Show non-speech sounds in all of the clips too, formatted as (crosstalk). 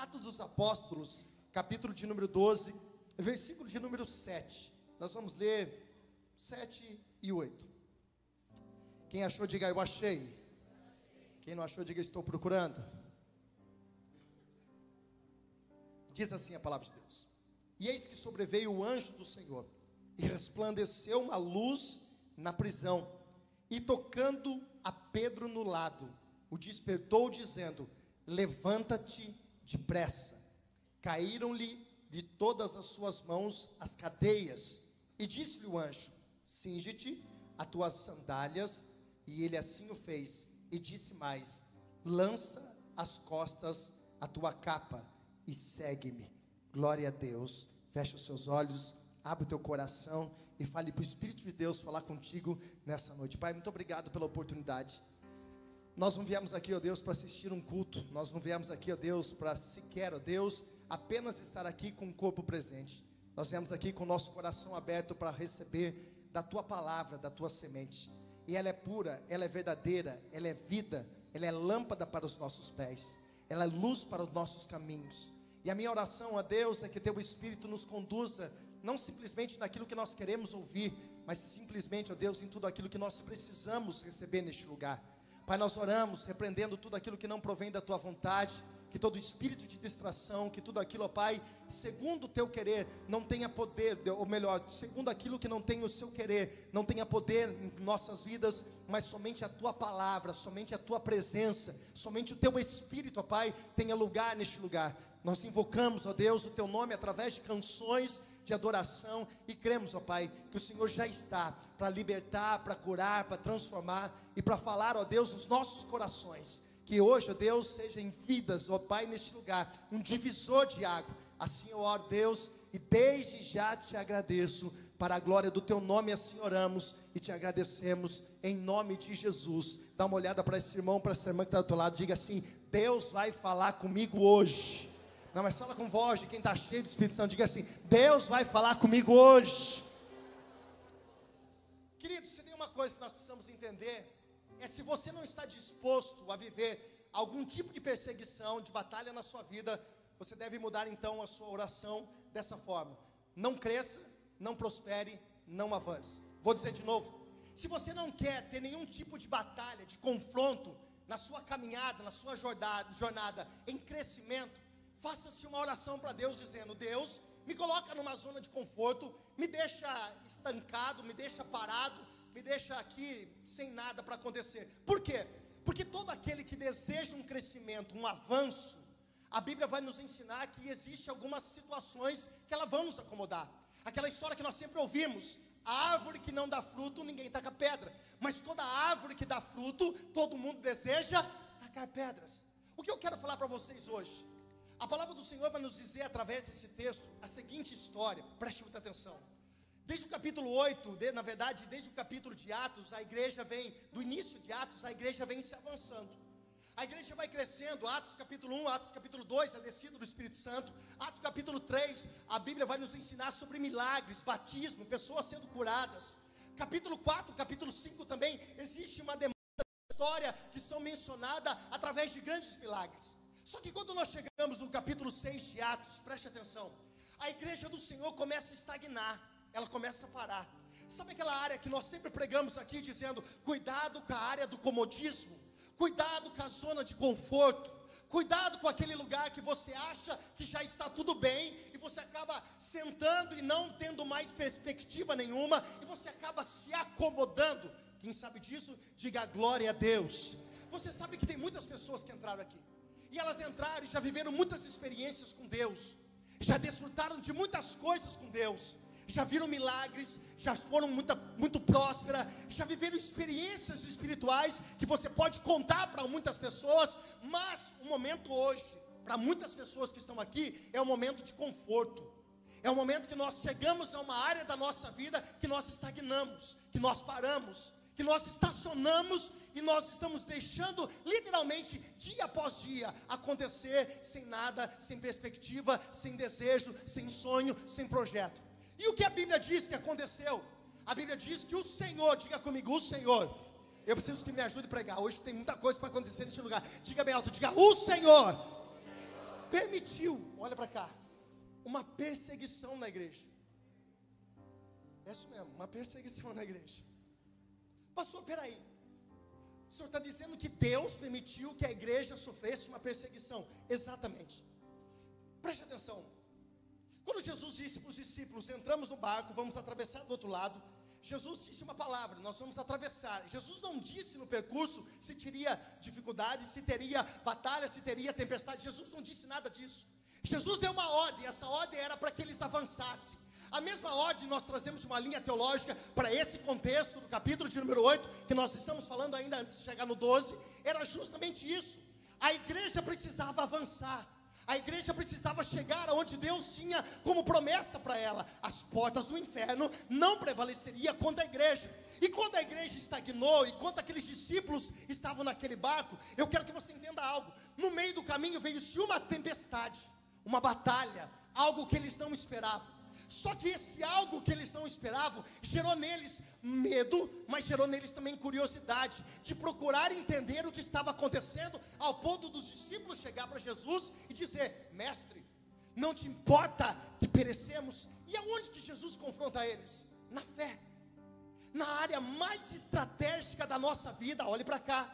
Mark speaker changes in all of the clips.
Speaker 1: Atos dos Apóstolos, capítulo de número 12, versículo de número 7. Nós vamos ler 7 e 8. Quem achou, diga eu achei. Quem não achou, diga estou procurando. Diz assim a palavra de Deus: E eis que sobreveio o anjo do Senhor, e resplandeceu uma luz na prisão, e tocando a Pedro no lado, o despertou, dizendo: Levanta-te depressa. Caíram-lhe de todas as suas mãos as cadeias, e disse-lhe o anjo: Cinge-te as tuas sandálias, e ele assim o fez, e disse mais: Lança as costas a tua capa e segue-me. Glória a Deus. Fecha os seus olhos, abre o teu coração e fale para o Espírito de Deus falar contigo nessa noite. Pai, muito obrigado pela oportunidade. Nós não viemos aqui, ó Deus, para assistir um culto. Nós não viemos aqui, ó Deus, para sequer, ó Deus, apenas estar aqui com o corpo presente. Nós viemos aqui com o nosso coração aberto para receber da tua palavra, da tua semente. E ela é pura, ela é verdadeira, ela é vida, ela é lâmpada para os nossos pés, ela é luz para os nossos caminhos. E a minha oração a Deus é que teu Espírito nos conduza, não simplesmente naquilo que nós queremos ouvir, mas simplesmente, ó Deus, em tudo aquilo que nós precisamos receber neste lugar. Pai, nós oramos, repreendendo tudo aquilo que não provém da tua vontade, que todo espírito de distração, que tudo aquilo, ó Pai, segundo o teu querer, não tenha poder, ou melhor, segundo aquilo que não tem o seu querer, não tenha poder em nossas vidas, mas somente a tua palavra, somente a tua presença, somente o teu espírito, ó Pai, tenha lugar neste lugar. Nós invocamos, ó Deus, o teu nome através de canções de adoração e cremos, ó Pai, que o Senhor já está para libertar, para curar, para transformar e para falar, ó Deus, nos nossos corações que hoje, ó Deus, seja em vidas, ó Pai, neste lugar, um divisor de água. Assim eu oro, Deus, e desde já te agradeço, para a glória do teu nome, assim oramos e te agradecemos, em nome de Jesus. Dá uma olhada para esse irmão, para essa irmã que está do teu lado, diga assim: Deus vai falar comigo hoje. Não, mas fala com voz de quem está cheio do Espírito Santo, diga assim: Deus vai falar comigo hoje. Queridos, se tem uma coisa que nós precisamos entender é se você não está disposto a viver algum tipo de perseguição, de batalha na sua vida, você deve mudar então a sua oração dessa forma: não cresça, não prospere, não avance. Vou dizer de novo: se você não quer ter nenhum tipo de batalha, de confronto na sua caminhada, na sua jornada, jornada em crescimento, faça-se uma oração para Deus dizendo: Deus, me coloca numa zona de conforto, me deixa estancado, me deixa parado, me deixa aqui sem nada para acontecer. Por quê? Porque todo aquele que deseja um crescimento, um avanço, a Bíblia vai nos ensinar que existe algumas situações que ela vão nos acomodar. Aquela história que nós sempre ouvimos, a árvore que não dá fruto, ninguém taca pedra. Mas toda árvore que dá fruto, todo mundo deseja tacar pedras. O que eu quero falar para vocês hoje? A palavra do Senhor vai nos dizer através desse texto a seguinte história, preste muita atenção. Desde o capítulo 8, de, na verdade, desde o capítulo de Atos, a igreja vem, do início de Atos, a igreja vem se avançando. A igreja vai crescendo, Atos capítulo 1, Atos capítulo 2, a descida do Espírito Santo, Atos capítulo 3, a Bíblia vai nos ensinar sobre milagres, batismo, pessoas sendo curadas. Capítulo 4, capítulo 5 também, existe uma demanda de história que são mencionadas através de grandes milagres. Só que quando nós chegamos no capítulo 6 de Atos, preste atenção, a igreja do Senhor começa a estagnar ela começa a parar. Sabe aquela área que nós sempre pregamos aqui dizendo: cuidado com a área do comodismo, cuidado com a zona de conforto, cuidado com aquele lugar que você acha que já está tudo bem e você acaba sentando e não tendo mais perspectiva nenhuma e você acaba se acomodando. Quem sabe disso, diga glória a Deus. Você sabe que tem muitas pessoas que entraram aqui e elas entraram e já viveram muitas experiências com Deus, já desfrutaram de muitas coisas com Deus. Já viram milagres, já foram muita, muito prósperas, já viveram experiências espirituais que você pode contar para muitas pessoas, mas o momento hoje, para muitas pessoas que estão aqui, é um momento de conforto. É um momento que nós chegamos a uma área da nossa vida que nós estagnamos, que nós paramos, que nós estacionamos e nós estamos deixando literalmente dia após dia acontecer sem nada, sem perspectiva, sem desejo, sem sonho, sem projeto. E o que a Bíblia diz que aconteceu? A Bíblia diz que o Senhor, diga comigo, o Senhor. Eu preciso que me ajude a pregar. Hoje tem muita coisa para acontecer neste lugar. Diga bem alto, diga o Senhor. permitiu, olha para cá, uma perseguição na igreja. É isso mesmo, uma perseguição na igreja. Pastor, peraí. O senhor está dizendo que Deus permitiu que a igreja sofresse uma perseguição. Exatamente. Preste atenção. Quando Jesus disse para os discípulos: entramos no barco, vamos atravessar do outro lado. Jesus disse uma palavra, nós vamos atravessar. Jesus não disse no percurso se teria dificuldade, se teria batalha, se teria tempestade. Jesus não disse nada disso. Jesus deu uma ordem, essa ordem era para que eles avançassem. A mesma ordem nós trazemos de uma linha teológica para esse contexto do capítulo de número 8, que nós estamos falando ainda antes de chegar no 12, era justamente isso. A igreja precisava avançar. A igreja precisava chegar aonde Deus tinha como promessa para ela. As portas do inferno não prevaleceria contra a igreja. E quando a igreja estagnou, e quando aqueles discípulos estavam naquele barco, eu quero que você entenda algo. No meio do caminho veio-se uma tempestade, uma batalha, algo que eles não esperavam. Só que esse algo que eles não esperavam gerou neles medo, mas gerou neles também curiosidade de procurar entender o que estava acontecendo, ao ponto dos discípulos chegar para Jesus e dizer: Mestre, não te importa que perecemos? E aonde que Jesus confronta eles? Na fé, na área mais estratégica da nossa vida, olhe para cá,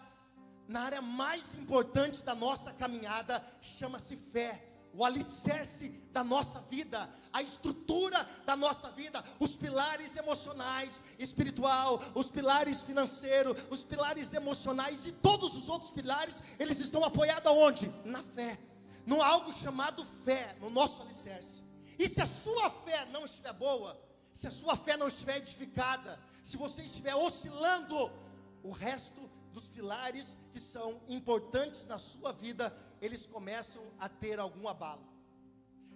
Speaker 1: na área mais importante da nossa caminhada, chama-se fé o alicerce da nossa vida, a estrutura da nossa vida, os pilares emocionais, espiritual, os pilares financeiros, os pilares emocionais e todos os outros pilares, eles estão apoiados aonde? Na fé, no algo chamado fé, no nosso alicerce. E se a sua fé não estiver boa, se a sua fé não estiver edificada, se você estiver oscilando, o resto dos pilares que são importantes na sua vida eles começam a ter algum abalo.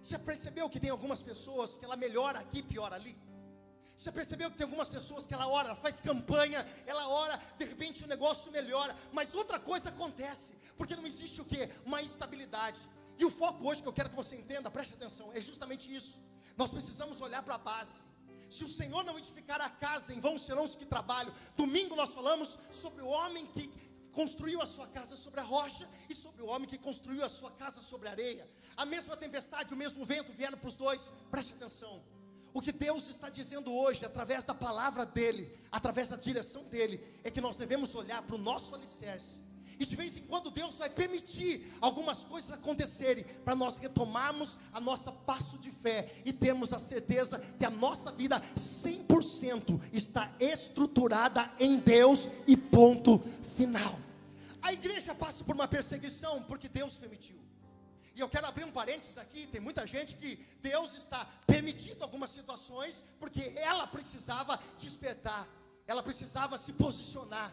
Speaker 1: Você percebeu que tem algumas pessoas que ela melhora aqui, pior ali? Você percebeu que tem algumas pessoas que ela ora, faz campanha, ela ora, de repente o negócio melhora, mas outra coisa acontece, porque não existe o que? Uma estabilidade. E o foco hoje que eu quero que você entenda, preste atenção, é justamente isso. Nós precisamos olhar para a base. Se o Senhor não edificar a casa, em vão serão os que trabalham. Domingo nós falamos sobre o homem que construiu a sua casa sobre a rocha e sobre o homem que construiu a sua casa sobre a areia. A mesma tempestade, o mesmo vento vieram para os dois. Preste atenção. O que Deus está dizendo hoje, através da palavra dEle, através da direção dEle, é que nós devemos olhar para o nosso alicerce. E de vez em quando Deus vai permitir algumas coisas acontecerem para nós retomarmos a nossa passo de fé e termos a certeza que a nossa vida 100% está estruturada em Deus e ponto final. A igreja passa por uma perseguição porque Deus permitiu. E eu quero abrir um parênteses aqui, tem muita gente que Deus está permitindo algumas situações porque ela precisava despertar, ela precisava se posicionar.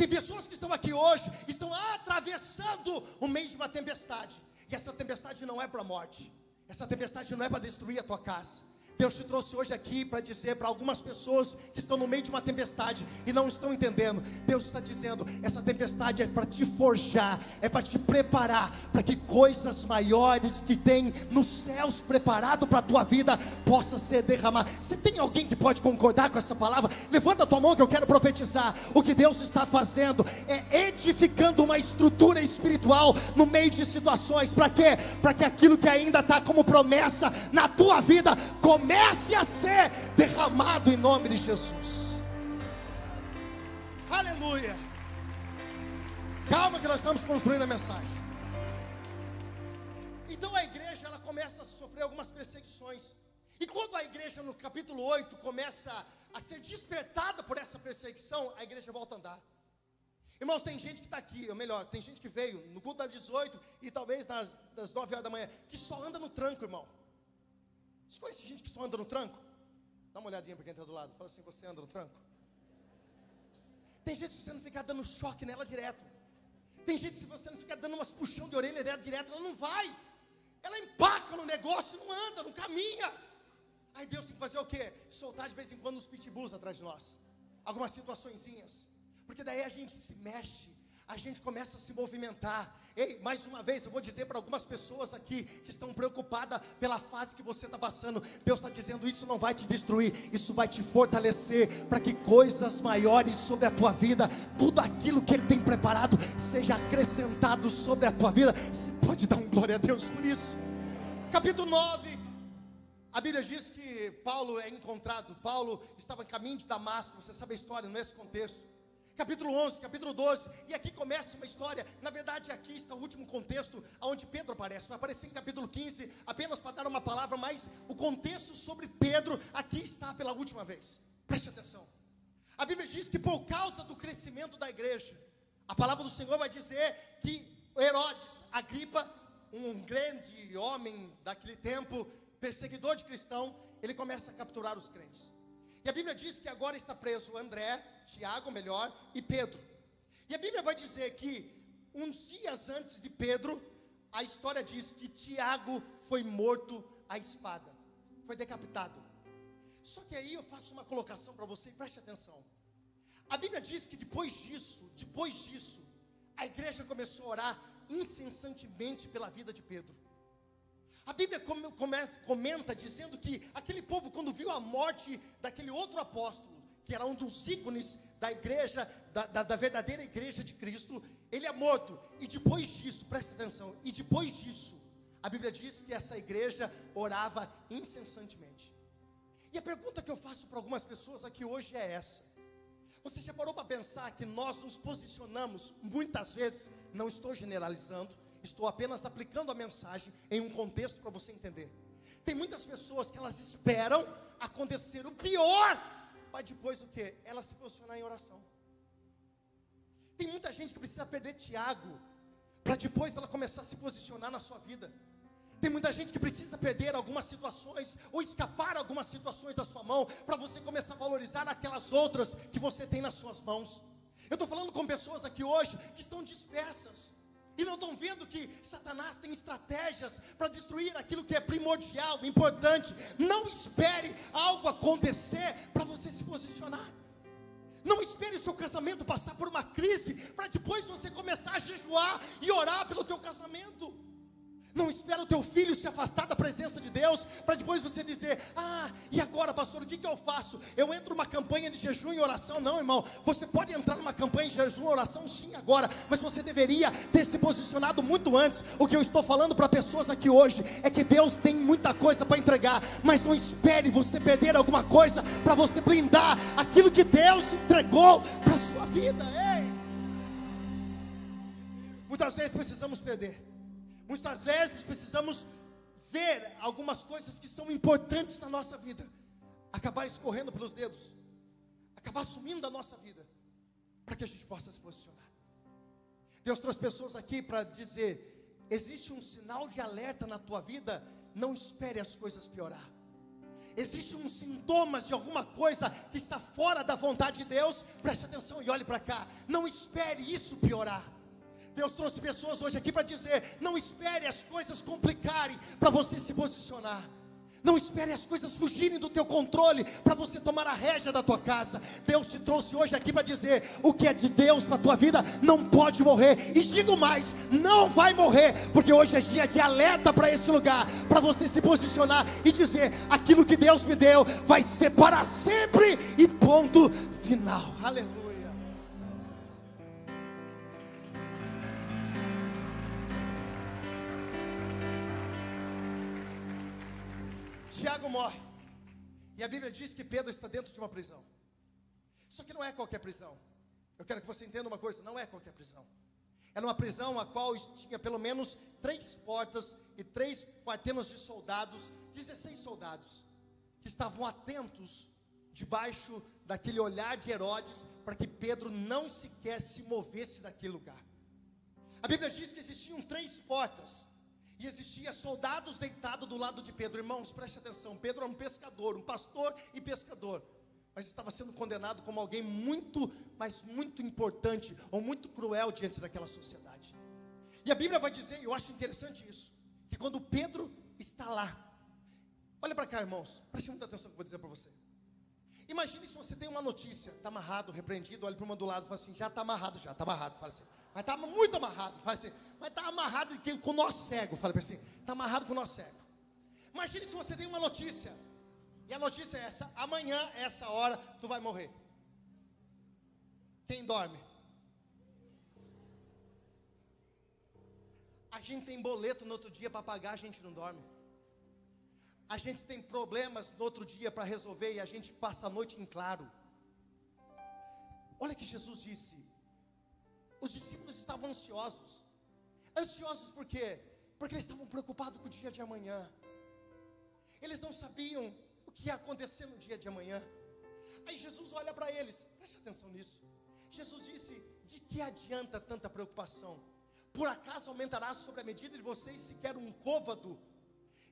Speaker 1: Tem pessoas que estão aqui hoje, estão atravessando o meio de uma tempestade. E essa tempestade não é para a morte. Essa tempestade não é para destruir a tua casa. Deus te trouxe hoje aqui para dizer para algumas pessoas que estão no meio de uma tempestade e não estão entendendo. Deus está dizendo: essa tempestade é para te forjar, é para te preparar, para que coisas maiores que tem nos céus preparado para a tua vida possa ser derramadas. Você tem alguém que pode concordar com essa palavra? Levanta a tua mão que eu quero profetizar. O que Deus está fazendo é edificando uma estrutura espiritual no meio de situações. Para quê? Para que aquilo que ainda está como promessa na tua vida comece comece a ser derramado em nome de Jesus. Aleluia. Calma que nós estamos construindo a mensagem. Então a igreja ela começa a sofrer algumas perseguições. E quando a igreja no capítulo 8 começa a ser despertada por essa perseguição, a igreja volta a andar. Irmãos, tem gente que está aqui, ou melhor, tem gente que veio no culto das 18 e talvez nas, das 9 horas da manhã, que só anda no tranco, irmão. Você conhece gente que só anda no tranco? Dá uma olhadinha para quem está do lado. Fala assim: você anda no tranco? Tem gente que você não ficar dando choque nela direto. Tem gente se você não ficar dando umas puxão de orelha dela direto, ela não vai. Ela empaca no negócio, não anda, não caminha. Aí Deus tem que fazer o quê? Soltar de vez em quando os pitbulls atrás de nós. Algumas situaçõezinhas. Porque daí a gente se mexe, a gente começa a se movimentar. Ei, mais uma vez, eu vou dizer para algumas pessoas aqui que estão preocupadas pela fase que você está passando. Deus está dizendo: isso não vai te destruir, isso vai te fortalecer para que coisas maiores sobre a tua vida, tudo aquilo que Ele tem preparado, seja acrescentado sobre a tua vida. Você pode dar um glória a Deus por isso. Capítulo 9. A Bíblia diz que Paulo é encontrado. Paulo estava em caminho de Damasco. Você sabe a história nesse contexto capítulo 11, capítulo 12, e aqui começa uma história. Na verdade, aqui está o último contexto onde Pedro aparece. Vai aparecer em capítulo 15, apenas para dar uma palavra, mas o contexto sobre Pedro aqui está pela última vez. Preste atenção. A Bíblia diz que por causa do crescimento da igreja, a palavra do Senhor vai dizer que Herodes, Agripa, um grande homem daquele tempo, perseguidor de cristão, ele começa a capturar os crentes. E a Bíblia diz que agora está preso André, Tiago, melhor, e Pedro. E a Bíblia vai dizer que uns dias antes de Pedro, a história diz que Tiago foi morto à espada, foi decapitado. Só que aí eu faço uma colocação para você, preste atenção. A Bíblia diz que depois disso, depois disso, a igreja começou a orar incessantemente pela vida de Pedro. A Bíblia comenta dizendo que aquele povo, quando viu a morte daquele outro apóstolo, que era um dos ícones da igreja, da, da, da, verdadeira igreja de Cristo, ele é morto. E depois disso, presta atenção, e depois disso, a Bíblia diz que essa igreja orava incessantemente. E a pergunta que eu faço para algumas pessoas aqui hoje é essa: Você já parou para pensar que nós nos posicionamos, muitas vezes, não estou generalizando, Estou apenas aplicando a mensagem em um contexto para você entender. Tem muitas pessoas que elas esperam acontecer o pior, para depois o que? Ela se posicionar em oração. Tem muita gente que precisa perder Tiago, para depois ela começar a se posicionar na sua vida. Tem muita gente que precisa perder algumas situações ou escapar algumas situações da sua mão para você começar a valorizar aquelas outras que você tem nas suas mãos. Eu estou falando com pessoas aqui hoje que estão dispersas e não estão vendo que Satanás tem estratégias para destruir aquilo que é primordial, importante. Não espere algo acontecer para você se posicionar. Não espere seu casamento passar por uma crise para depois você começar a jejuar e orar pelo teu casamento. Não espera o teu filho se afastar da presença de Deus para depois você dizer: "Ah, e agora, pastor, o que, que eu faço? Eu entro numa campanha de jejum e oração?" Não, irmão. Você pode entrar numa campanha de jejum e oração sim agora, mas você deveria ter se posicionado muito antes. O que eu estou falando para pessoas aqui hoje é que Deus tem muita coisa para entregar, mas não espere você perder alguma coisa para você blindar aquilo que Deus entregou para sua vida. Ei! Muitas vezes precisamos perder Muitas vezes precisamos ver algumas coisas que são importantes na nossa vida, acabar escorrendo pelos dedos, acabar sumindo da nossa vida, para que a gente possa se posicionar. Deus trouxe pessoas aqui para dizer: existe um sinal de alerta na tua vida, não espere as coisas piorar. Existe um sintomas de alguma coisa que está fora da vontade de Deus, preste atenção e olhe para cá. Não espere isso piorar. Deus trouxe pessoas hoje aqui para dizer: não espere as coisas complicarem para você se posicionar. Não espere as coisas fugirem do teu controle para você tomar a rédea da tua casa. Deus te trouxe hoje aqui para dizer: o que é de Deus para a tua vida não pode morrer. E digo mais: não vai morrer, porque hoje é dia de alerta para esse lugar, para você se posicionar e dizer: aquilo que Deus me deu vai ser para sempre e ponto final. Aleluia. Tiago morre. E a Bíblia diz que Pedro está dentro de uma prisão. Só que não é qualquer prisão. Eu quero que você entenda uma coisa: não é qualquer prisão. Era uma prisão a qual tinha pelo menos três portas e três quartenas de soldados, 16 soldados, que estavam atentos debaixo daquele olhar de Herodes, para que Pedro não sequer se movesse daquele lugar. A Bíblia diz que existiam três portas, e existia soldados deitados do lado de Pedro. Irmãos, preste atenção. Pedro era um pescador, um pastor e pescador. Mas estava sendo condenado como alguém muito, mas muito importante ou muito cruel diante daquela sociedade. E a Bíblia vai dizer, e eu acho interessante isso, que quando Pedro está lá, olha para cá, irmãos, preste muita atenção no que eu vou dizer para você. Imagine se você tem uma notícia, está amarrado, repreendido, olha para uma do lado e fala assim, já está amarrado, já está amarrado. Fala assim, mas está muito amarrado. Fala assim, mas está amarrado com o cego. Fala assim, está amarrado com o cego. Imagine se você tem uma notícia, e a notícia é essa: amanhã, essa hora, tu vai morrer. Quem dorme? A gente tem boleto no outro dia para pagar, a gente não dorme. A gente tem problemas no outro dia para resolver e a gente passa a noite em claro. Olha que Jesus disse: os discípulos estavam ansiosos. Ansiosos por quê? Porque eles estavam preocupados com o dia de amanhã. Eles não sabiam o que ia acontecer no dia de amanhã. Aí Jesus olha para eles, preste atenção nisso. Jesus disse: De que adianta tanta preocupação? Por acaso aumentará sobre a medida de vocês sequer um côvado?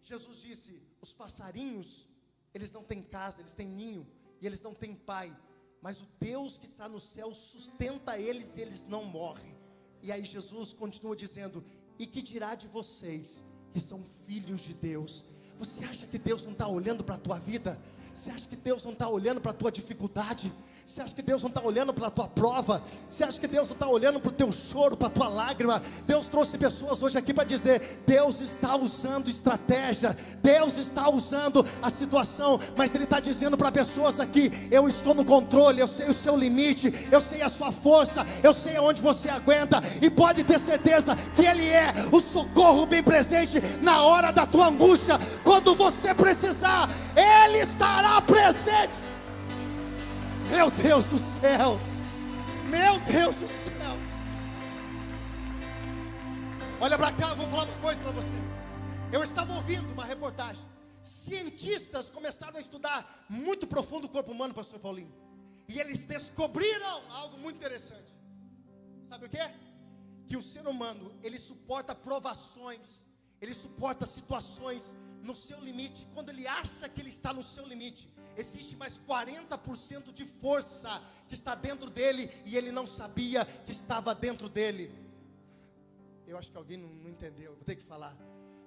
Speaker 1: Jesus disse: os passarinhos, eles não têm casa, eles têm ninho, e eles não têm pai, mas o Deus que está no céu sustenta eles e eles não morrem. E aí Jesus continua dizendo: E que dirá de vocês que são filhos de Deus? Você acha que Deus não está olhando para a tua vida? Você acha que Deus não está olhando para a tua dificuldade? Você acha que Deus não está olhando para a tua prova? Você acha que Deus não está olhando para o teu choro, para a tua lágrima? Deus trouxe pessoas hoje aqui para dizer: Deus está usando estratégia, Deus está usando a situação, mas Ele está dizendo para pessoas aqui: Eu estou no controle, eu sei o seu limite, eu sei a sua força, eu sei aonde você aguenta, e pode ter certeza que Ele é o socorro bem presente na hora da tua angústia, quando você precisar, Ele estará presente. Meu Deus do céu, meu Deus do céu. Olha para cá, eu vou falar uma coisa para você. Eu estava ouvindo uma reportagem. Cientistas começaram a estudar muito profundo o corpo humano, pastor Paulinho. E eles descobriram algo muito interessante. Sabe o que? Que o ser humano, ele suporta provações, ele suporta situações no seu limite, quando ele acha que ele está no seu limite, existe mais 40% de força que está dentro dele e ele não sabia que estava dentro dele. Eu acho que alguém não, entendeu, vou ter que falar.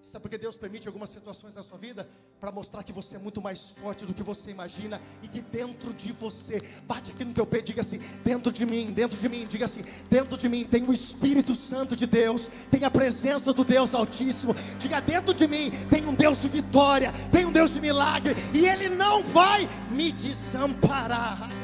Speaker 1: Sabe por que Deus permite algumas situações na sua vida? Para mostrar que você é muito mais forte do que você imagina e que dentro de você, bate aqui no teu peito, diga assim: dentro de mim, dentro de mim, diga assim: dentro de mim tem o Espírito Santo de Deus, tem a presença do Deus Altíssimo. Diga: dentro de mim tem um Deus de vitória, tem um Deus de milagre e Ele não vai me desamparar.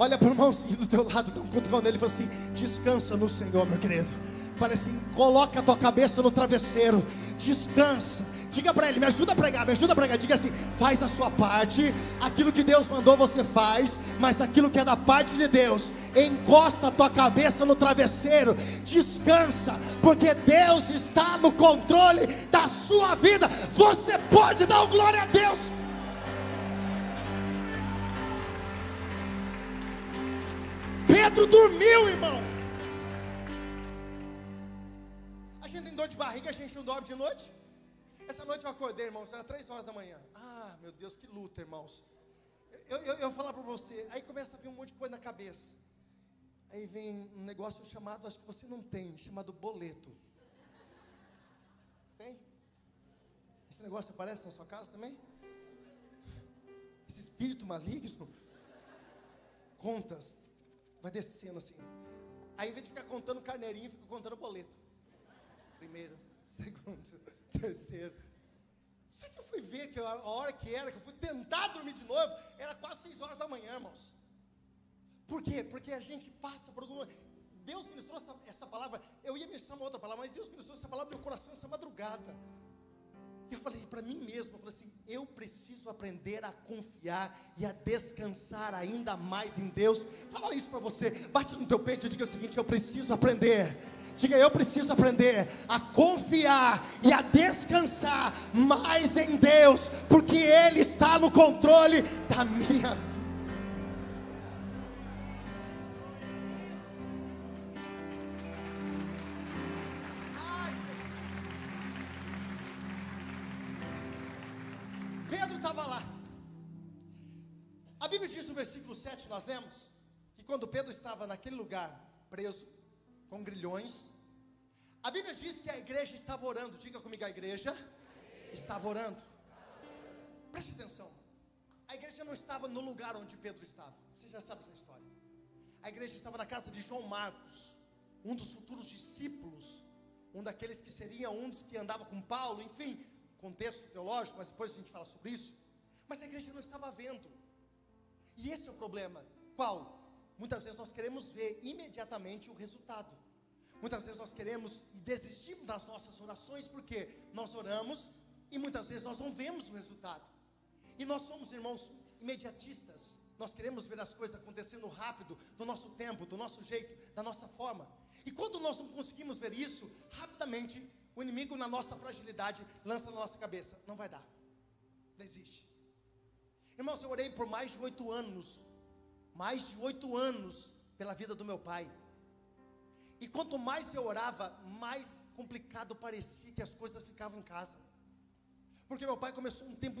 Speaker 1: Olha para o irmãozinho do teu lado, dá um cutucão nele e fala assim: descansa no Senhor, meu querido. Fala assim: coloca a tua cabeça no travesseiro, descansa. Diga para ele, me ajuda a pregar, me ajuda a pregar. Diga assim: faz a sua parte, aquilo que Deus mandou você faz, mas aquilo que é da parte de Deus, encosta a tua cabeça no travesseiro, descansa, porque Deus está no controle da sua vida. Você pode dar glória a Deus Pedro dormiu, irmão. A gente tem dor de barriga, a gente não dorme de noite. Essa noite eu acordei, irmãos, era três horas da manhã. Ah, meu Deus, que luta, irmãos. Eu, eu, eu vou falar para você, aí começa a vir um monte de coisa na cabeça. Aí vem um negócio chamado, acho que você não tem, chamado boleto. Tem? Esse negócio aparece na sua casa também? Esse espírito maligno? Contas, vai descendo assim. Aí, em vez de ficar contando carneirinho, fica contando boleto. Primeiro, (laughs) segundo, (laughs) terceiro. Só que eu fui ver que a hora que era, que eu fui tentar dormir de novo, era quase seis horas da manhã, irmãos. Por quê? Porque a gente passa por alguma. Deus ministrou essa, essa palavra. Eu ia ministrar uma outra palavra, mas Deus ministrou essa palavra no meu coração essa madrugada. Eu falei para mim mesmo, eu falei assim, eu preciso aprender a confiar e a descansar ainda mais em Deus. Fala isso para você, bate no teu peito e diga o seguinte, eu preciso aprender. Diga, eu preciso aprender a confiar e a descansar mais em Deus, porque Ele está no controle da minha vida. Pedro estava naquele lugar, preso, com grilhões, A Bíblia diz que a igreja estava orando. Diga comigo, a igreja estava orando. Preste atenção. A igreja não estava no lugar onde Pedro estava. Você já sabe essa história. A igreja estava na casa de João Marcos, um dos futuros discípulos, um daqueles que seria um dos que andava com Paulo, enfim, contexto teológico, mas depois a gente fala sobre isso. Mas a igreja não estava vendo. E esse é o problema. Qual? Muitas vezes nós queremos ver imediatamente o resultado. Muitas vezes nós queremos e desistimos das nossas orações porque nós oramos e muitas vezes nós não vemos o resultado. E nós somos irmãos imediatistas. Nós queremos ver as coisas acontecendo rápido, do nosso tempo, do nosso jeito, da nossa forma. E quando nós não conseguimos ver isso, rapidamente o inimigo, na nossa fragilidade, lança na nossa cabeça: não vai dar, desiste. Irmãos, eu orei por mais de oito anos, mais de oito anos pela vida do meu pai. E quanto mais eu orava, mais complicado parecia que as coisas ficavam em casa. Porque meu pai começou um tempo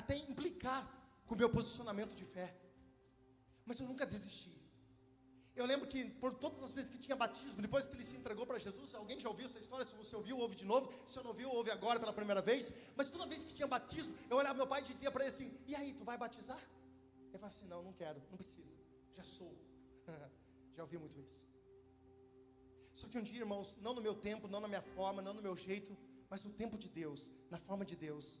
Speaker 1: até implicar com o meu posicionamento de fé. Mas eu nunca desisti. Eu lembro que por todas as vezes que tinha batismo, depois que ele se entregou para Jesus, alguém já ouviu essa história? Se você ouviu, ouve de novo. Se eu não ouviu, ouve agora pela primeira vez. Mas toda vez que tinha batismo, eu olhava meu pai e dizia para ele assim: E aí, tu vai batizar? Ele falava assim: Não, não quero, não precisa. Já sou. (laughs) já ouvi muito isso. Só que um dia, irmãos, não no meu tempo, não na minha forma, não no meu jeito, mas no tempo de Deus, na forma de Deus.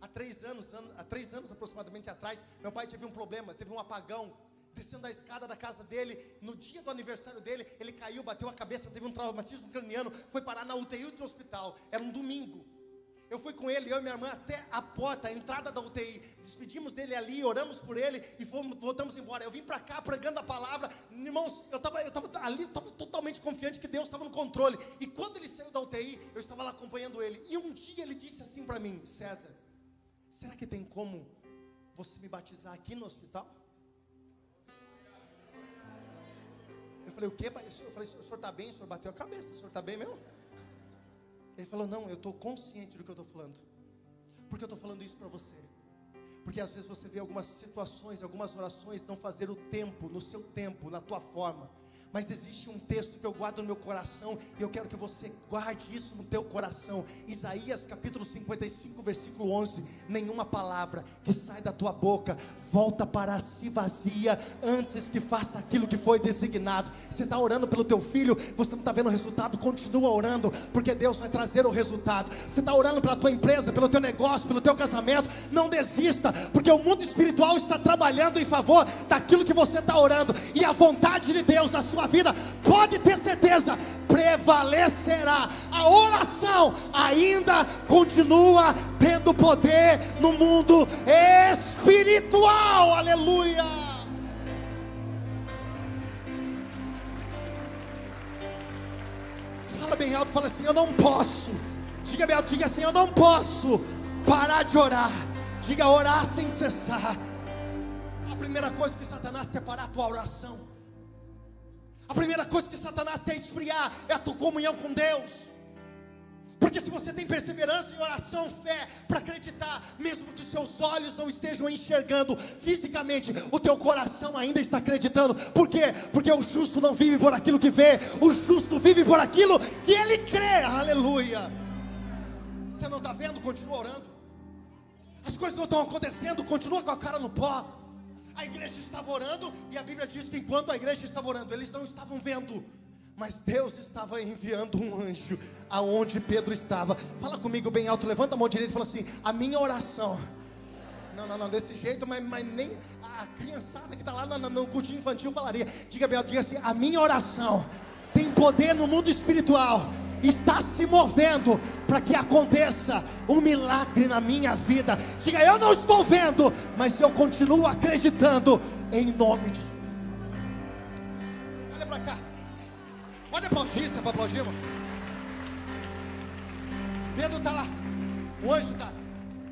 Speaker 1: Há três anos, há três anos aproximadamente atrás, meu pai teve um problema, teve um apagão, descendo a escada da casa dele, no dia do aniversário dele, ele caiu, bateu a cabeça, teve um traumatismo craniano, foi parar na UTI do hospital, era um domingo. Eu fui com ele, eu e minha irmã, até a porta, a entrada da UTI. Despedimos dele ali, oramos por ele e fomos, voltamos embora. Eu vim para cá pregando a palavra. Irmãos, eu estava eu tava ali, estava totalmente confiante que Deus estava no controle. E quando ele saiu da UTI, eu estava lá acompanhando ele. E um dia ele disse assim para mim: César, será que tem como você me batizar aqui no hospital? Eu falei, o quê? Eu falei, o senhor está bem? O senhor bateu a cabeça, o senhor está bem mesmo? Ele falou: Não, eu estou consciente do que eu estou falando. Porque eu estou falando isso para você. Porque às vezes você vê algumas situações, algumas orações não fazer o tempo, no seu tempo, na tua forma. Mas existe um texto que eu guardo no meu coração e eu quero que você guarde isso no teu coração. Isaías capítulo 55, versículo 11: Nenhuma palavra que sai da tua boca volta para si vazia antes que faça aquilo que foi designado. Você está orando pelo teu filho, você não está vendo o resultado, continua orando, porque Deus vai trazer o resultado. Você está orando pela tua empresa, pelo teu negócio, pelo teu casamento, não desista, porque o mundo espiritual está trabalhando em favor daquilo que você está orando, e a vontade de Deus na sua vida, pode ter certeza, prevalecerá. A oração ainda continua tendo poder no mundo espiritual. Aleluia. Fala bem alto, fala assim: Eu não posso. Diga bem alto, diga assim: Eu não posso parar de orar. Diga orar sem cessar. A primeira coisa que Satanás quer parar a tua oração. A primeira coisa que Satanás quer esfriar é a tua comunhão com Deus. Porque se você tem perseverança em oração, fé, para acreditar, mesmo que seus olhos não estejam enxergando fisicamente, o teu coração ainda está acreditando. Por quê? Porque o justo não vive por aquilo que vê, o justo vive por aquilo que ele crê. Aleluia. Você não está vendo? Continua orando. As coisas não estão acontecendo, continua com a cara no pó. A igreja estava orando, e a Bíblia diz que enquanto a igreja estava orando, eles não estavam vendo. Mas Deus estava enviando um anjo aonde Pedro estava. Fala comigo bem alto, levanta a mão direita e fala assim: A minha oração. Não, não, não, desse jeito, mas, mas nem a criançada que está lá no, no cultinho infantil falaria. Diga bem alto, diga assim: A minha oração tem poder no mundo espiritual está se movendo para que aconteça um milagre na minha vida. Diga, eu não estou vendo, mas eu continuo acreditando em nome de Jesus. Olha para cá. Pode aplaudir, você é para aplaudir, irmão? Pedro está lá. O anjo está.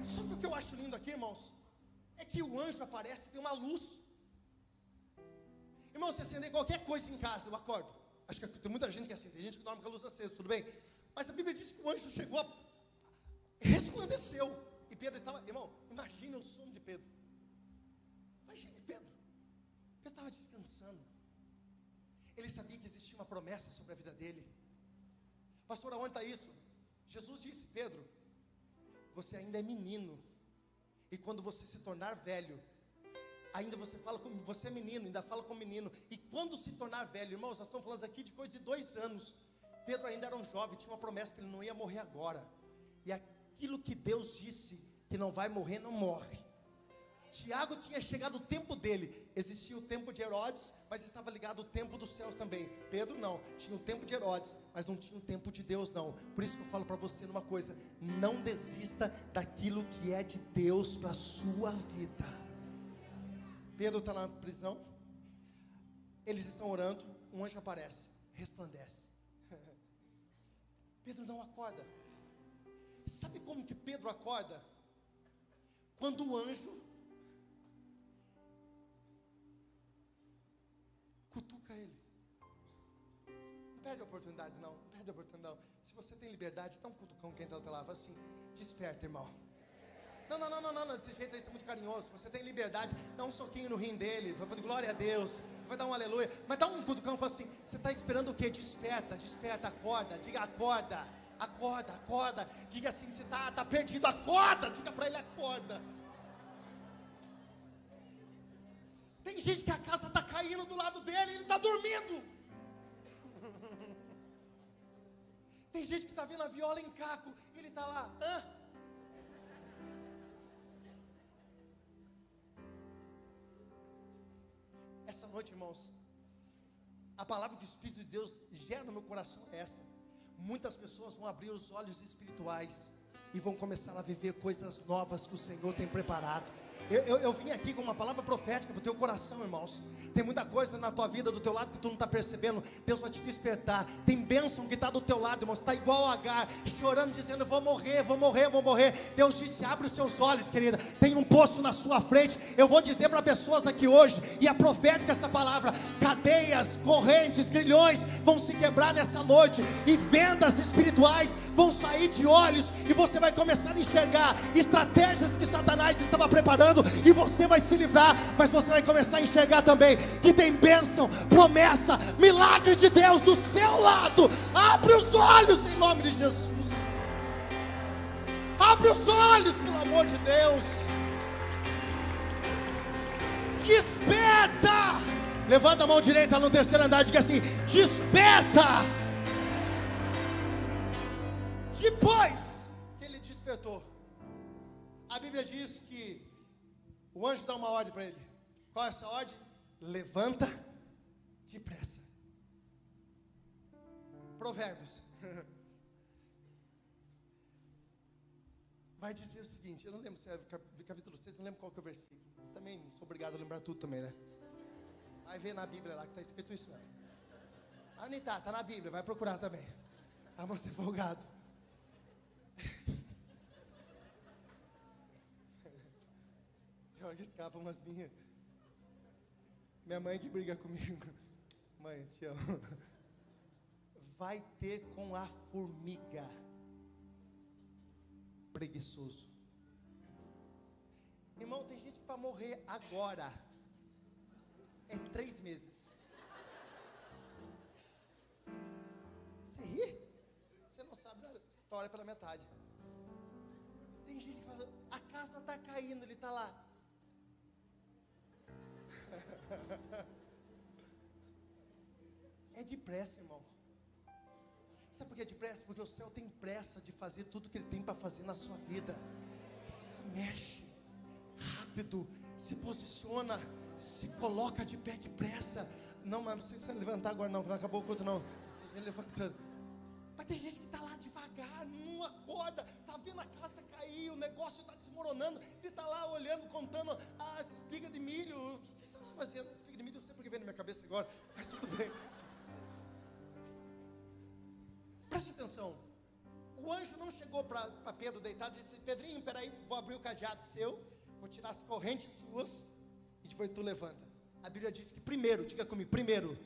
Speaker 1: Só que o que eu acho lindo aqui, irmãos, é que o anjo aparece, tem uma luz. Irmão, se acender qualquer coisa em casa, eu acordo. Acho que tem muita gente que é assim, tem gente que dorme com a luz acesa, tudo bem? Mas a Bíblia diz que o anjo chegou, resplandeceu. E Pedro estava, irmão, imagine o sono de Pedro. Imagine Pedro. Pedro estava descansando. Ele sabia que existia uma promessa sobre a vida dele. Pastor, aonde está isso? Jesus disse, Pedro, você ainda é menino. E quando você se tornar velho, ainda você fala como você é menino, ainda fala como menino. E quando se tornar velho, irmãos, nós estamos falando aqui de coisa de dois anos. Pedro ainda era um jovem, tinha uma promessa que ele não ia morrer agora. E aquilo que Deus disse que não vai morrer, não morre. Tiago tinha chegado o tempo dele. Existia o tempo de Herodes, mas estava ligado o tempo dos céus também. Pedro não, tinha o tempo de Herodes, mas não tinha o tempo de Deus não. Por isso que eu falo para você uma coisa: não desista daquilo que é de Deus para sua vida. Pedro está na prisão. Eles estão orando. Um anjo aparece, resplandece. (laughs) Pedro não acorda. Sabe como que Pedro acorda? Quando o anjo cutuca ele. Não perde a oportunidade, não. Não perde a oportunidade, não. Se você tem liberdade, dá um cutucão quem está teu lado. Assim, desperta, irmão. Não, não, não, não, não, desse jeito aí está muito carinhoso. Você tem liberdade, dá um soquinho no rim dele, vai falar glória a Deus, vai dar um aleluia. Mas dá um cutucão e fala assim: você está esperando o quê? Desperta, desperta, acorda, diga acorda, acorda, acorda. Diga assim: você está tá perdido, acorda, diga para ele: acorda. Tem gente que a casa está caindo do lado dele ele está dormindo. (laughs) Tem gente que está vendo a viola em caco ele está lá. Hã? Essa noite, irmãos, a palavra que o Espírito de Deus gera no meu coração é essa. Muitas pessoas vão abrir os olhos espirituais e vão começar a viver coisas novas que o Senhor tem preparado. Eu, eu, eu, vim aqui com uma palavra profética para o teu coração, irmãos. Tem muita coisa na tua vida, do teu lado, que tu não está percebendo. Deus vai te despertar. Tem bênção que está do teu lado, irmãos. Está igual a Agar, chorando, dizendo: Vou morrer, vou morrer, vou morrer. Deus disse: Abre os seus olhos, querida. Tem um poço na sua frente. Eu vou dizer para pessoas aqui hoje, e é profética essa palavra: cadeias, correntes, grilhões vão se quebrar nessa noite, e vendas espirituais vão sair de olhos, e você vai começar a enxergar estratégias que Satanás estava preparando e você vai se livrar, mas você vai começar a enxergar também que tem bênção, promessa, milagre de Deus do seu lado. Abre os olhos em nome de Jesus. Abre os olhos, pelo amor de Deus. Desperta. Levanta a mão direita no terceiro andar e diga assim: Desperta. Depois que ele despertou, a Bíblia diz que o anjo dá uma ordem para ele. Qual é essa ordem? Levanta depressa. Provérbios. (laughs) Vai dizer o seguinte, eu não lembro se é capítulo 6, não lembro qual que é o versículo. Também não sou obrigado a lembrar tudo também, né? Vai ver na Bíblia lá que está escrito isso mesmo. Ah, nem tá, tá na Bíblia, vai procurar também. Ah, você folgado. (laughs) Pior que escapa umas minhas. Minha mãe que briga comigo. (laughs) Mãe, te amo. Vai ter com a formiga. Preguiçoso. Irmão, tem gente que para morrer agora é três meses. Você ri? Você não sabe da história pela metade. Tem gente que fala, a casa está caindo, ele está lá. É depressa, irmão. Sabe por que é depressa? Porque o céu tem pressa de fazer tudo que ele tem para fazer na sua vida. Se mexe rápido, se posiciona, se coloca de pé depressa. Não, mas não precisa levantar agora, não, não acabou o culto, não. Tem gente levantando. Mas tem gente que está lá devagar, não acorda, está vendo a casa cair, o negócio está desmoronando, ele está lá olhando, contando as espigas de milho. Fazendo? De milho, não sei porque veio na minha cabeça agora, mas tudo bem. Preste atenção. O anjo não chegou para Pedro deitado e disse: Pedrinho, peraí, vou abrir o cadeado seu, vou tirar as correntes suas e depois tu levanta. A Bíblia diz que primeiro, diga comigo, primeiro.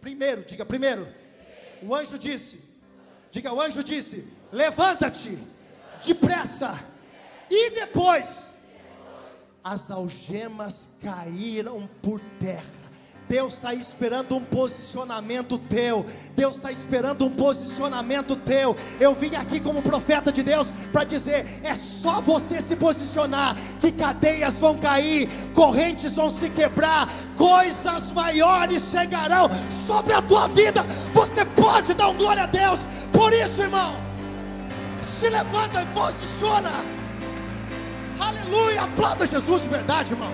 Speaker 1: Primeiro, diga primeiro. O anjo disse: Diga, o anjo disse: Levanta-te depressa. E depois, as algemas caíram por terra. Deus está esperando um posicionamento teu. Deus está esperando um posicionamento teu. Eu vim aqui como profeta de Deus para dizer: é só você se posicionar, que cadeias vão cair, correntes vão se quebrar, coisas maiores chegarão sobre a tua vida. Você pode dar um glória a Deus. Por isso, irmão, se levanta e posiciona. Aleluia, aplauda Jesus de verdade, irmão.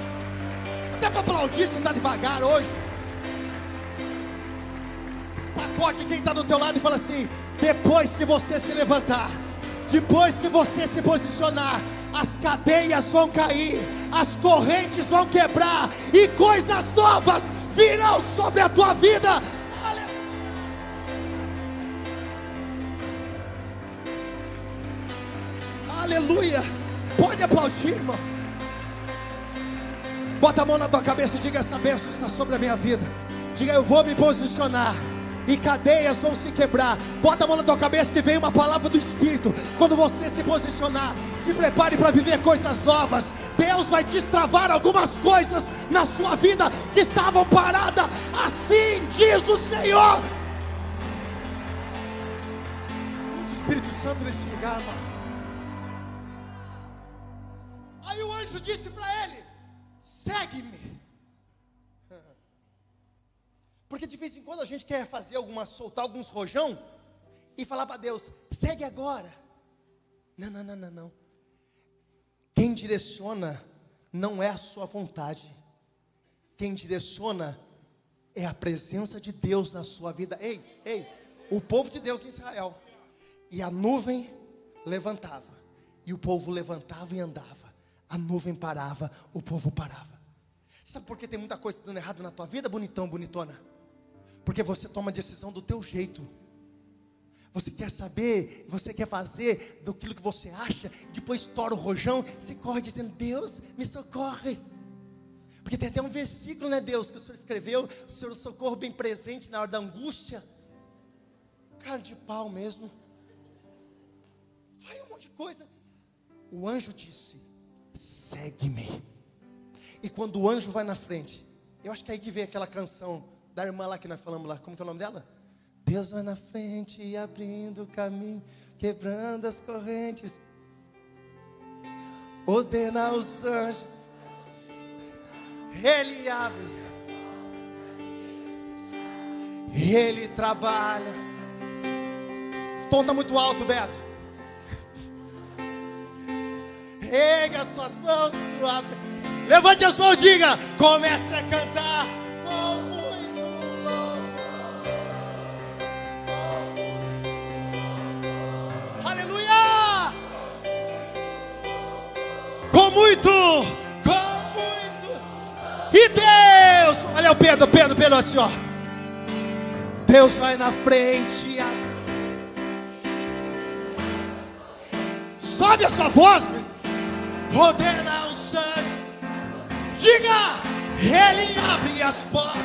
Speaker 1: Até para aplaudir, você está devagar hoje. Sacode quem está do teu lado e fala assim: depois que você se levantar, depois que você se posicionar, as cadeias vão cair, as correntes vão quebrar e coisas novas virão sobre a tua vida. Aleluia. Pode aplaudir, irmão. Bota a mão na tua cabeça e diga: essa bênção está sobre a minha vida. Diga: eu vou me posicionar e cadeias vão se quebrar. Bota a mão na tua cabeça que vem uma palavra do Espírito. Quando você se posicionar, se prepare para viver coisas novas. Deus vai destravar algumas coisas na sua vida que estavam paradas. Assim diz o Senhor. Muito Espírito Santo nesse lugar, mano. Aí o anjo disse para ele: segue-me. (laughs) Porque de vez em quando a gente quer fazer alguma, soltar alguns rojão e falar para Deus, segue agora. Não, não, não, não, não. Quem direciona não é a sua vontade. Quem direciona é a presença de Deus na sua vida. Ei, ei, o povo de Deus em Israel. E a nuvem levantava. E o povo levantava e andava. A nuvem parava, o povo parava. Sabe por que tem muita coisa dando errado na tua vida, bonitão, bonitona? Porque você toma a decisão do teu jeito. Você quer saber, você quer fazer daquilo que você acha, depois estoura o rojão, se corre dizendo: Deus, me socorre. Porque tem até um versículo, né, Deus, que o Senhor escreveu: o Senhor socorro bem presente na hora da angústia. Cara de pau mesmo. Vai um monte de coisa. O anjo disse: segue-me. E quando o anjo vai na frente, eu acho que aí que vem aquela canção da irmã lá que nós falamos lá, como que é o nome dela? Deus vai na frente abrindo o caminho, quebrando as correntes, ordena os anjos, Ele abre, Ele trabalha. Tom está muito alto, Beto. Erga suas mãos, levante as mãos, diga, comece a cantar muito, com muito. E Deus, olha o Pedro, Pedro, Pedro, assim, ó. Deus vai na frente. Sobe a sua voz, ordena os anjos. Diga, Ele abre as portas.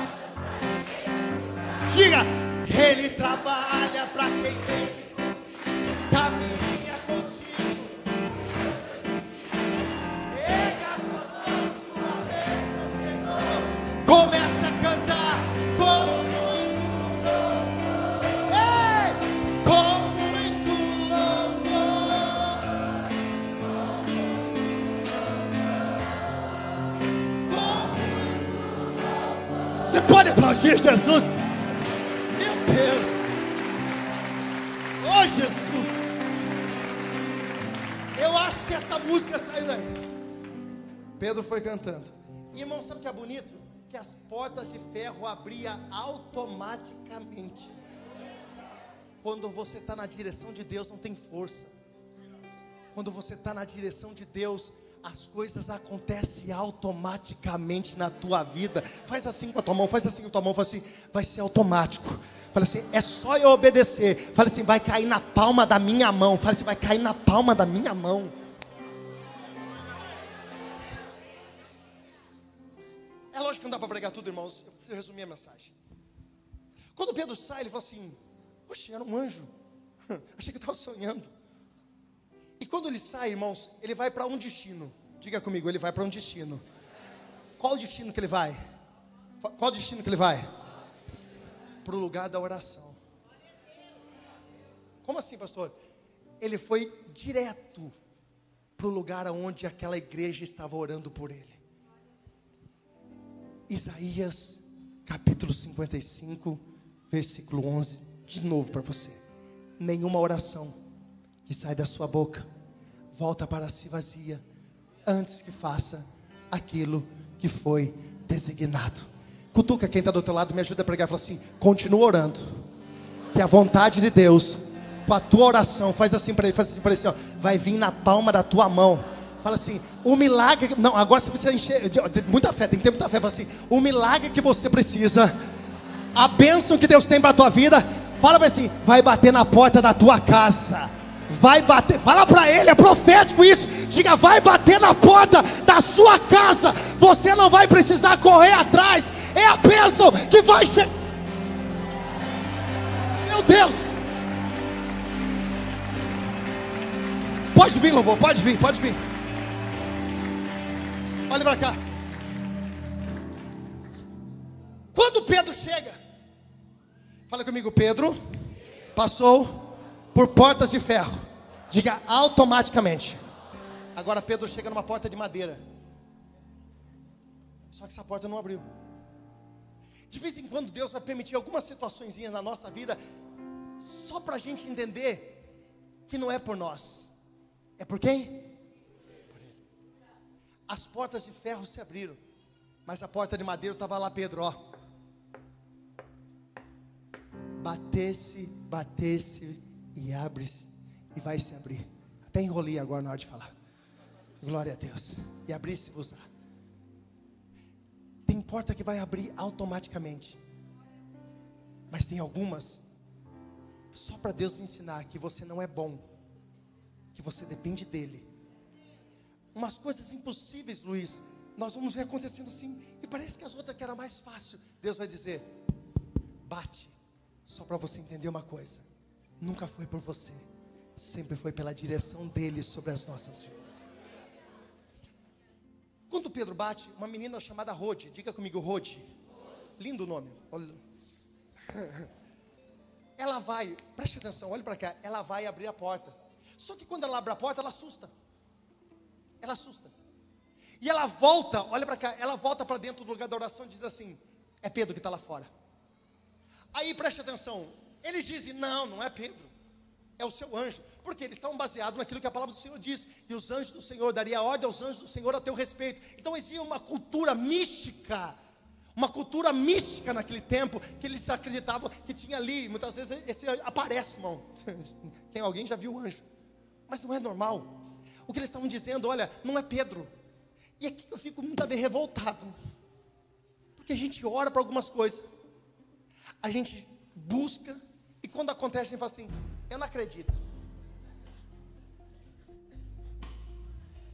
Speaker 1: Diga, Ele trabalha para quem vem. Pode aplaudir Jesus? Meu Deus. Oh Jesus. Eu acho que essa música saiu daí. Pedro foi cantando. Irmão, sabe o que é bonito? que as portas de ferro abria automaticamente. Quando você está na direção de Deus, não tem força. Quando você está na direção de Deus, as coisas acontecem automaticamente na tua vida. Faz assim com a tua mão, faz assim com a tua mão, faz assim, vai ser automático. Fala assim, é só eu obedecer. Fala assim, vai cair na palma da minha mão. Fala assim, vai cair na palma da minha mão. É lógico que não dá para pregar tudo, irmãos. Eu preciso resumir a mensagem. Quando Pedro sai, ele fala assim: Oxe, era um anjo. (laughs) Achei que eu estava sonhando. E quando ele sai, irmãos, ele vai para um destino. Diga comigo, ele vai para um destino. Qual o destino que ele vai? Qual destino que ele vai? Para o lugar da oração. Como assim, pastor? Ele foi direto para o lugar onde aquela igreja estava orando por ele. Isaías, capítulo 55, versículo 11, de novo para você. Nenhuma oração que sai da sua boca volta para si vazia, antes que faça aquilo que foi designado. Cutuca quem está do outro lado, me ajuda a pregar. Fala assim: continua orando. Que a vontade de Deus, com a tua oração, faz assim para ele, faz assim para ele, assim, ó, vai vir na palma da tua mão. Fala assim, o milagre. Não, agora você precisa encher. Muita fé, tem que ter muita fé. Fala assim, o milagre que você precisa, a bênção que Deus tem para a tua vida, fala assim, vai bater na porta da tua casa vai bater, fala para ele, é profético isso. Diga, vai bater na porta da sua casa. Você não vai precisar correr atrás. É a bênção que vai chegar. Meu Deus. Pode vir, louvor, pode vir, pode vir. Olha para cá. Quando Pedro chega, fala comigo, Pedro passou por portas de ferro. Diga automaticamente. Agora Pedro chega numa porta de madeira. Só que essa porta não abriu. De vez em quando Deus vai permitir algumas situações na nossa vida, só para a gente entender que não é por nós, é por quem? Por Ele. As portas de ferro se abriram, mas a porta de madeira estava lá, Pedro, ó. Batesse, batesse, e abre e vai se abrir. Até enrolei agora na hora de falar. Glória a Deus. E abrir se usar. Tem porta que vai abrir automaticamente. Mas tem algumas só para Deus ensinar que você não é bom, que você depende dele. Umas coisas impossíveis, Luiz, nós vamos ver acontecendo assim, e parece que as outras que era mais fácil. Deus vai dizer: bate, só para você entender uma coisa nunca foi por você, sempre foi pela direção dele sobre as nossas vidas. Quando Pedro bate, uma menina chamada Rode, diga comigo, Rode. Lindo nome. (laughs) Ela vai, preste atenção, olhe para cá. Ela vai abrir a porta. Só que quando ela abre a porta, ela assusta. Ela assusta. E ela volta, olha para cá, ela volta para dentro do lugar da oração e diz assim: É Pedro que está lá fora. Aí preste atenção, eles dizem: não, não é Pedro, é o seu anjo, porque eles estão baseados naquilo que a palavra do Senhor diz, e os anjos do Senhor daria ordem aos anjos do Senhor a teu respeito. Então existia uma cultura mística, uma cultura mística naquele tempo, que eles acreditavam que tinha ali, muitas vezes esse aparece, irmão. (laughs) Quem alguém já viu o anjo? Mas não é normal. O que eles estavam dizendo, olha, não é Pedro. E aqui eu fico muitas vezes revoltado. Porque a gente ora para algumas coisas. A gente busca e quando acontece, a gente fala assim: eu não acredito.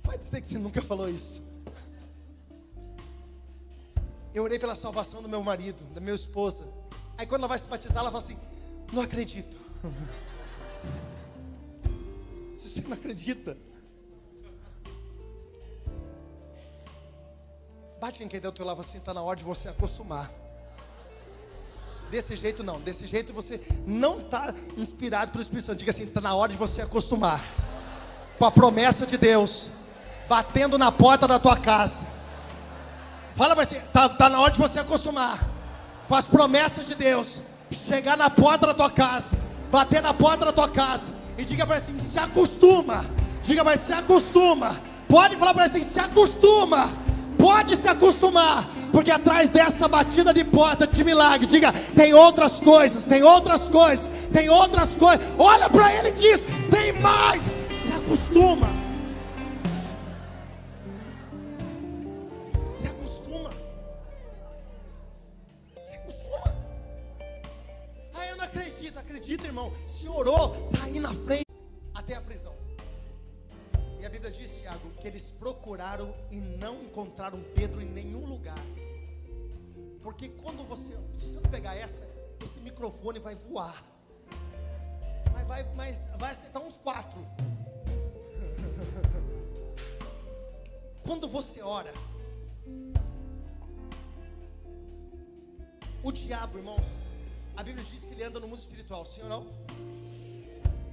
Speaker 1: Pode dizer que você nunca falou isso. Eu orei pela salvação do meu marido, da minha esposa. Aí quando ela vai se batizar, ela fala assim: não acredito. Se (laughs) você não acredita, bate em quem deu teu lado assim, está na hora de você acostumar. Desse jeito não, desse jeito você não está inspirado pelo Espírito Santo. Diga assim, está na hora de você acostumar com a promessa de Deus batendo na porta da tua casa. Fala para você, está tá na hora de você acostumar com as promessas de Deus. Chegar na porta da tua casa, bater na porta da tua casa e diga para assim, se acostuma. Diga para se acostuma. Pode falar para assim, se acostuma pode se acostumar, porque atrás dessa batida de porta de milagre, diga: tem outras coisas, tem outras coisas, tem outras coisas. Olha para ele e diz: tem mais. Se acostuma. Se acostuma. Se acostuma. Ah, eu não acredito, acredita, irmão. Se orou, está aí na frente até a prisão. Bíblia diz, Tiago, que eles procuraram e não encontraram Pedro em nenhum lugar. Porque quando você, se você não pegar essa, esse microfone vai voar. Mas vai, mas vai acertar uns quatro. (laughs) quando você ora, O diabo, irmãos, a Bíblia diz que ele anda no mundo espiritual, sim ou não?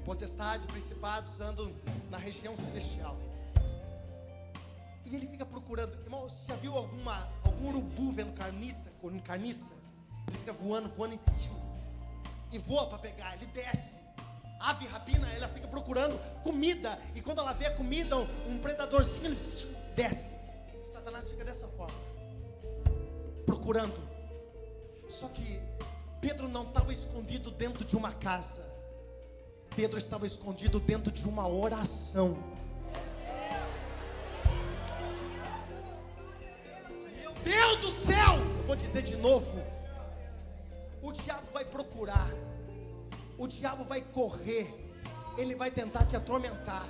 Speaker 1: Potestade, principados andam na região celestial. E ele fica procurando. Irmão, você já viu alguma, algum urubu vendo carniça, carniça? Ele fica voando, voando e, e voa para pegar, ele desce. Ave rapina, ela fica procurando comida. E quando ela vê a comida, um, um predadorzinho, ele desce. Satanás fica dessa forma, procurando. Só que Pedro não estava escondido dentro de uma casa. Pedro estava escondido dentro de uma oração. Meu Deus do céu! Eu vou dizer de novo. O diabo vai procurar. O diabo vai correr. Ele vai tentar te atormentar.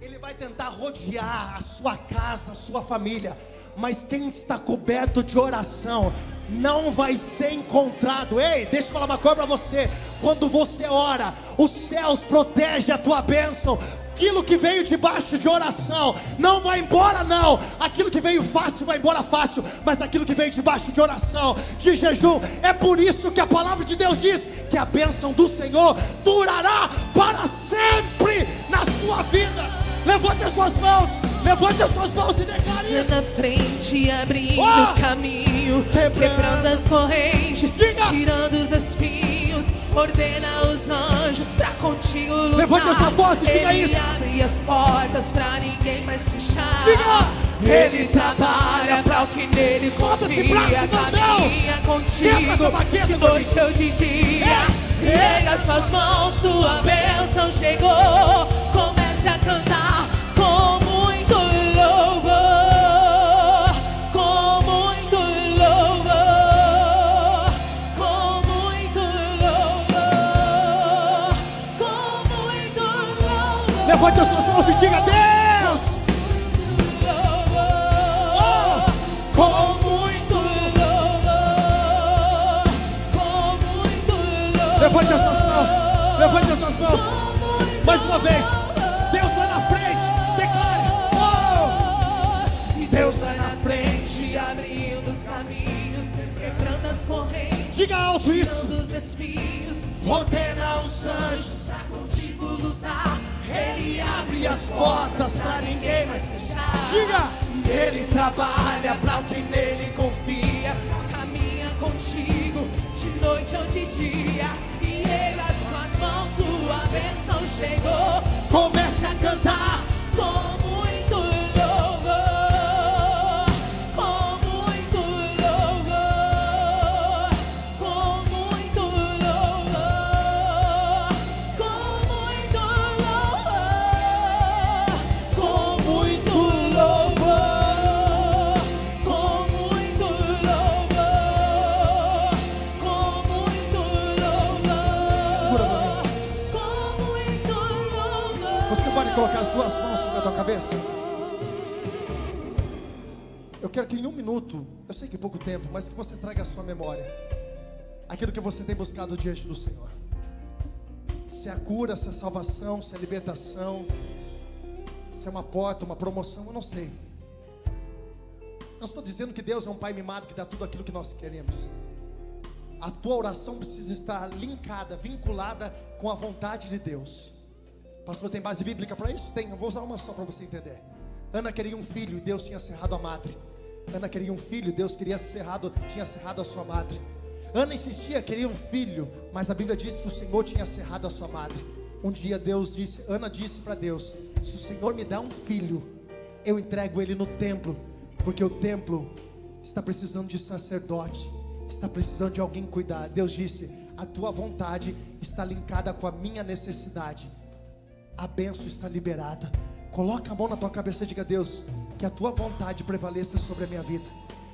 Speaker 1: Ele vai tentar rodear a sua casa, a sua família. Mas quem está coberto de oração não vai ser encontrado. Ei, deixa eu falar uma coisa para você. Quando você ora, os céus protegem a tua bênção. Aquilo que veio debaixo de oração não vai embora, não. Aquilo que veio fácil vai embora fácil, mas aquilo que veio debaixo de oração, de jejum, é por isso que a palavra de Deus diz que a bênção do Senhor durará para sempre na sua vida. Levante as suas mãos. Levante as suas mãos e declare
Speaker 2: isso. na frente, abrindo oh! caminho, quebrando. quebrando as correntes, Diga. tirando os espinhos. Ordena os anjos pra contigo lutar.
Speaker 1: Levante essa voz e diga
Speaker 2: Ele
Speaker 1: isso.
Speaker 2: abre as portas pra ninguém mais fechar.
Speaker 1: Diga.
Speaker 2: Ele trabalha para o que nele Solta confia, caminha contigo de noite ou de dia. Pega suas mãos, sua bênção chegou. Comece a cantar
Speaker 1: Levante as suas mãos e diga Deus. Levante as suas mãos. Levante as suas mãos. Mais uma vez. Deus vai na frente. Declare.
Speaker 2: Oh! Deus vai na frente, abrindo os caminhos, quebrando as correntes.
Speaker 1: Diga alto isso.
Speaker 2: Dos espinhos, ordena os anjos abre as portas pra ninguém mais fechar.
Speaker 1: Diga.
Speaker 2: Ele trabalha pra quem nele confia. Caminha contigo de noite ou de dia mãos, sua bênção chegou. Comece a cantar
Speaker 1: cabeça? Eu quero que em um minuto, eu sei que é pouco tempo, mas que você traga a sua memória aquilo que você tem buscado diante do Senhor. Se é a cura, se é a salvação, se é a libertação, se é uma porta, uma promoção, eu não sei. Não estou dizendo que Deus é um pai mimado que dá tudo aquilo que nós queremos. A tua oração precisa estar linkada, vinculada com a vontade de Deus. Pastor, tem base bíblica para isso? Tem, eu vou usar uma só para você entender. Ana queria um filho e Deus tinha cerrado a madre. Ana queria um filho, Deus queria cerrado, tinha cerrado a sua madre. Ana insistia, queria um filho, mas a Bíblia diz que o Senhor tinha cerrado a sua madre. Um dia Deus disse, Ana disse para Deus: Se o Senhor me dá um filho, eu entrego ele no templo, porque o templo está precisando de sacerdote, está precisando de alguém cuidar. Deus disse: A tua vontade está linkada com a minha necessidade a bênção está liberada. Coloca a mão na tua cabeça e diga: Deus, que a tua vontade prevaleça sobre a minha vida.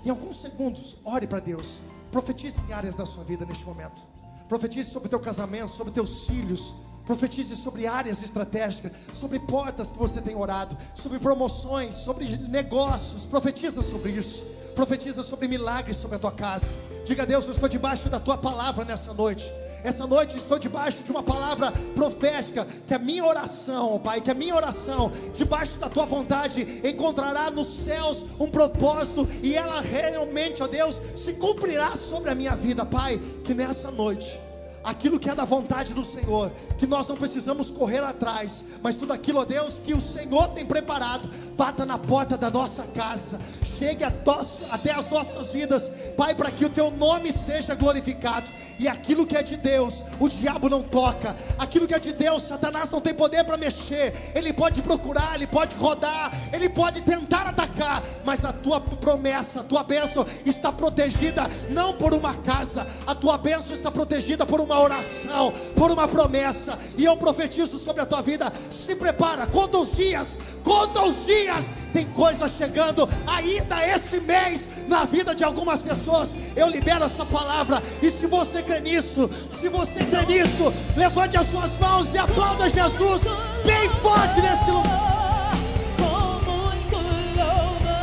Speaker 1: Em alguns segundos, ore para Deus. Profetize em áreas da sua vida neste momento. Profetize sobre o teu casamento, sobre teus filhos. Profetize sobre áreas estratégicas, sobre portas que você tem orado, sobre promoções, sobre negócios. Profetiza sobre isso. Profetiza sobre milagres sobre a tua casa. Diga a Deus, eu estou debaixo da tua palavra nessa noite. Essa noite estou debaixo de uma palavra profética, que a minha oração, Pai, que a minha oração, debaixo da tua vontade, encontrará nos céus um propósito e ela realmente, ó Deus, se cumprirá sobre a minha vida, Pai, que nessa noite aquilo que é da vontade do Senhor, que nós não precisamos correr atrás, mas tudo aquilo, ó Deus, que o Senhor tem preparado, bata na porta da nossa casa, chegue até as nossas vidas, Pai, para que o Teu nome seja glorificado, e aquilo que é de Deus, o diabo não toca, aquilo que é de Deus, Satanás não tem poder para mexer, ele pode procurar, ele pode rodar, ele pode tentar atacar, mas a tua promessa, a tua bênção está protegida não por uma casa, a tua bênção está protegida por uma uma oração, por uma promessa, e eu profetizo sobre a tua vida. Se prepara, conta os dias, conta os dias. Tem coisa chegando ainda esse mês na vida de algumas pessoas. Eu libero essa palavra, e se você crê nisso, se você crê nisso, levante as suas mãos e aplauda Jesus bem forte nesse lugar.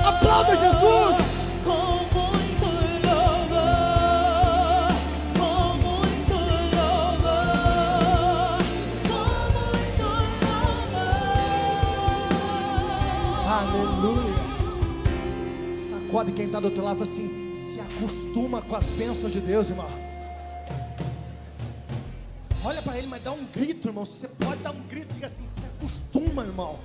Speaker 1: Aplauda Jesus. Sacode quem está do outro lado assim, se acostuma com as bênçãos de Deus, irmão. Olha para ele, mas dá um grito, irmão. Você pode dar um grito, diga assim: se acostuma, irmão.